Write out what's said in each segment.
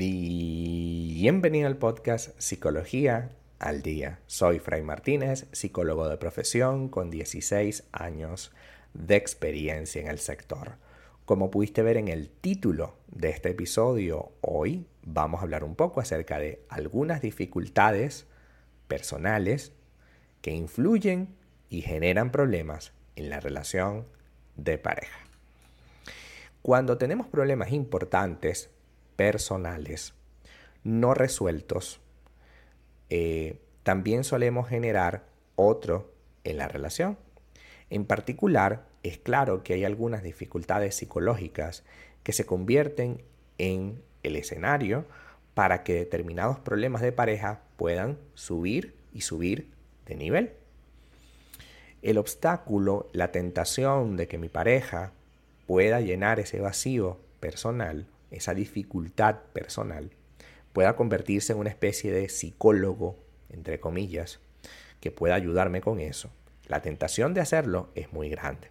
Bienvenido al podcast Psicología al Día. Soy Fray Martínez, psicólogo de profesión con 16 años de experiencia en el sector. Como pudiste ver en el título de este episodio, hoy vamos a hablar un poco acerca de algunas dificultades personales que influyen y generan problemas en la relación de pareja. Cuando tenemos problemas importantes, personales, no resueltos, eh, también solemos generar otro en la relación. En particular, es claro que hay algunas dificultades psicológicas que se convierten en el escenario para que determinados problemas de pareja puedan subir y subir de nivel. El obstáculo, la tentación de que mi pareja pueda llenar ese vacío personal, esa dificultad personal, pueda convertirse en una especie de psicólogo, entre comillas, que pueda ayudarme con eso. La tentación de hacerlo es muy grande.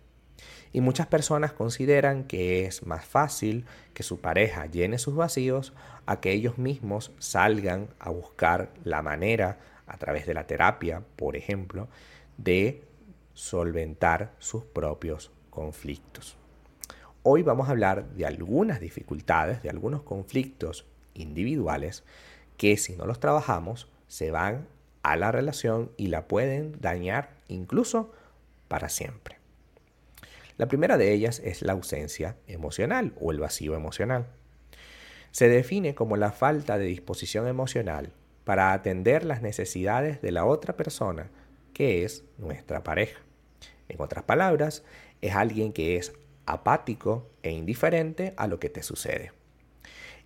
Y muchas personas consideran que es más fácil que su pareja llene sus vacíos a que ellos mismos salgan a buscar la manera, a través de la terapia, por ejemplo, de solventar sus propios conflictos. Hoy vamos a hablar de algunas dificultades, de algunos conflictos individuales que si no los trabajamos se van a la relación y la pueden dañar incluso para siempre. La primera de ellas es la ausencia emocional o el vacío emocional. Se define como la falta de disposición emocional para atender las necesidades de la otra persona, que es nuestra pareja. En otras palabras, es alguien que es apático e indiferente a lo que te sucede.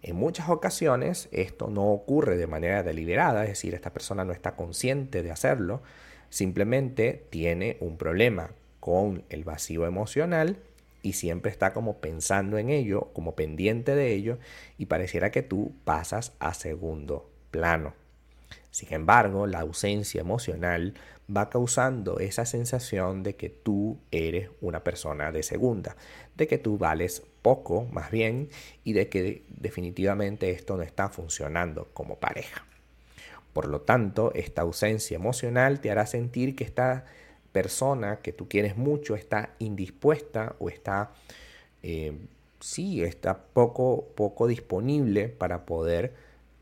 En muchas ocasiones esto no ocurre de manera deliberada, es decir, esta persona no está consciente de hacerlo, simplemente tiene un problema con el vacío emocional y siempre está como pensando en ello, como pendiente de ello, y pareciera que tú pasas a segundo plano. Sin embargo, la ausencia emocional va causando esa sensación de que tú eres una persona de segunda, de que tú vales poco más bien y de que definitivamente esto no está funcionando como pareja. Por lo tanto, esta ausencia emocional te hará sentir que está persona que tú quieres mucho está indispuesta o está, eh, sí, está poco, poco disponible para poder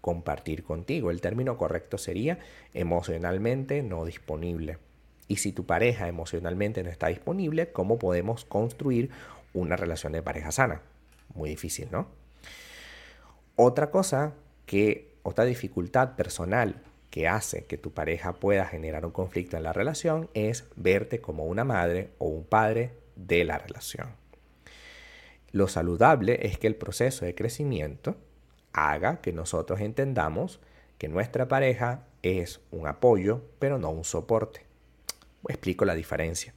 compartir contigo. El término correcto sería emocionalmente no disponible. Y si tu pareja emocionalmente no está disponible, ¿cómo podemos construir una relación de pareja sana? Muy difícil, ¿no? Otra cosa que, otra dificultad personal que hace que tu pareja pueda generar un conflicto en la relación es verte como una madre o un padre de la relación. Lo saludable es que el proceso de crecimiento haga que nosotros entendamos que nuestra pareja es un apoyo, pero no un soporte. Explico la diferencia.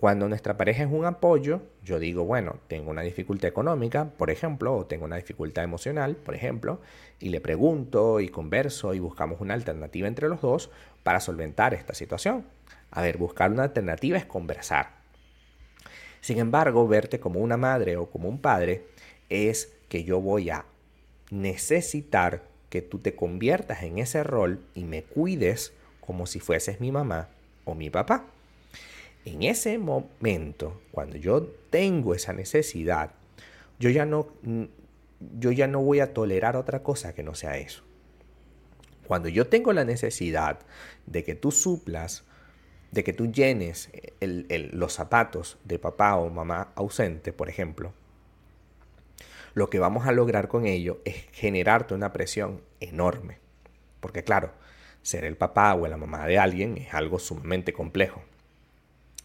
Cuando nuestra pareja es un apoyo, yo digo, bueno, tengo una dificultad económica, por ejemplo, o tengo una dificultad emocional, por ejemplo, y le pregunto y converso y buscamos una alternativa entre los dos para solventar esta situación. A ver, buscar una alternativa es conversar. Sin embargo, verte como una madre o como un padre es que yo voy a necesitar que tú te conviertas en ese rol y me cuides como si fueses mi mamá o mi papá. En ese momento, cuando yo tengo esa necesidad, yo ya no, yo ya no voy a tolerar otra cosa que no sea eso. Cuando yo tengo la necesidad de que tú suplas, de que tú llenes los zapatos de papá o mamá ausente, por ejemplo, lo que vamos a lograr con ello es generarte una presión enorme. Porque claro, ser el papá o la mamá de alguien es algo sumamente complejo.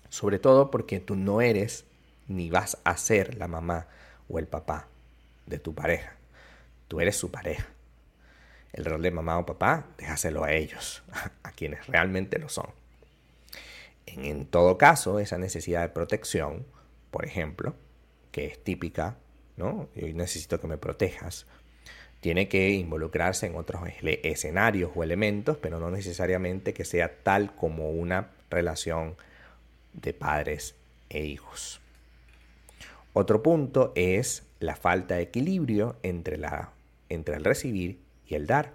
Sobre todo porque tú no eres ni vas a ser la mamá o el papá de tu pareja. Tú eres su pareja. El rol de mamá o papá, déjaselo a ellos, a quienes realmente lo son. En, en todo caso, esa necesidad de protección, por ejemplo, que es típica, ¿no? Necesito que me protejas, tiene que involucrarse en otros escenarios o elementos, pero no necesariamente que sea tal como una relación de padres e hijos. Otro punto es la falta de equilibrio entre, la, entre el recibir y el dar.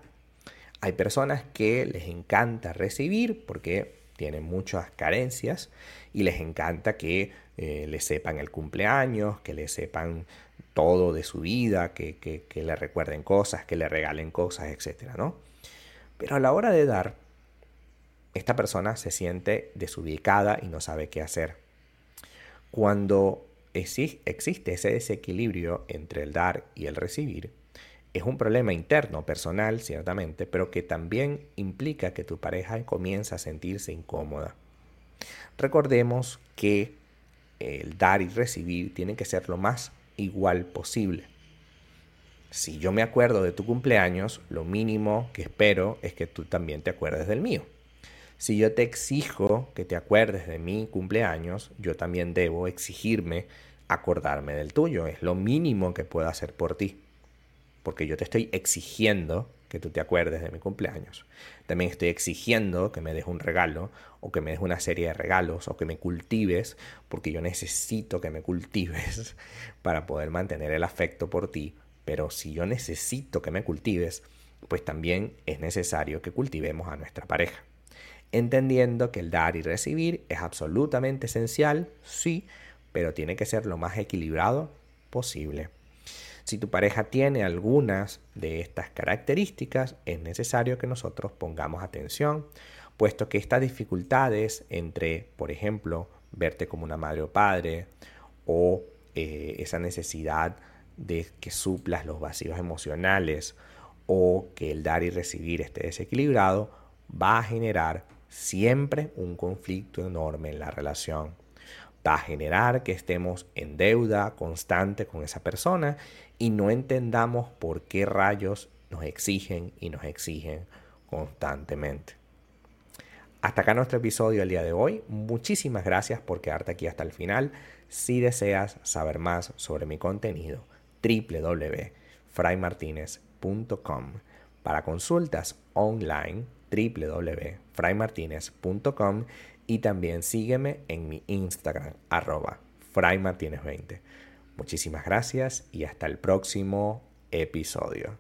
Hay personas que les encanta recibir porque tienen muchas carencias y les encanta que eh, le sepan el cumpleaños, que le sepan todo de su vida, que, que, le recuerden cosas, que le regalen cosas, etc. ¿no? Pero a la hora de dar, esta persona se siente desubicada y no sabe qué hacer. Cuando existe ese desequilibrio entre el dar y el recibir, es un problema interno, personal, ciertamente, pero que también implica que tu pareja comienza a sentirse incómoda. Recordemos que el dar y recibir tiene que ser lo más igual posible. Si yo me acuerdo de tu cumpleaños, lo mínimo que espero es que tú también te acuerdes del mío. Si yo te exijo que te acuerdes de mi cumpleaños, yo también debo exigirme acordarme del tuyo. Es lo mínimo que puedo hacer por ti porque yo te estoy exigiendo que tú te acuerdes de mi cumpleaños. También estoy exigiendo que me des un regalo o que me des una serie de regalos o que me cultives, porque yo necesito que me cultives para poder mantener el afecto por ti. Pero si yo necesito que me cultives, pues también es necesario que cultivemos a nuestra pareja. Entendiendo que el dar y recibir es absolutamente esencial, sí, pero tiene que ser lo más equilibrado posible. Si tu pareja tiene algunas de estas características, es necesario que nosotros pongamos atención, puesto que estas dificultades entre, por ejemplo, verte como una madre o padre, o eh, esa necesidad de que suplas los vacíos emocionales, o que el dar y recibir esté desequilibrado, va a generar siempre un conflicto enorme en la relación va a generar que estemos en deuda constante con esa persona y no entendamos por qué rayos nos exigen y nos exigen constantemente. Hasta acá nuestro episodio el día de hoy. Muchísimas gracias por quedarte aquí hasta el final. Si deseas saber más sobre mi contenido, www.fraymartinez.com. Para consultas online, www.fraymartinez.com y también sígueme en mi Instagram, arroba fraymartinez20. Muchísimas gracias y hasta el próximo episodio.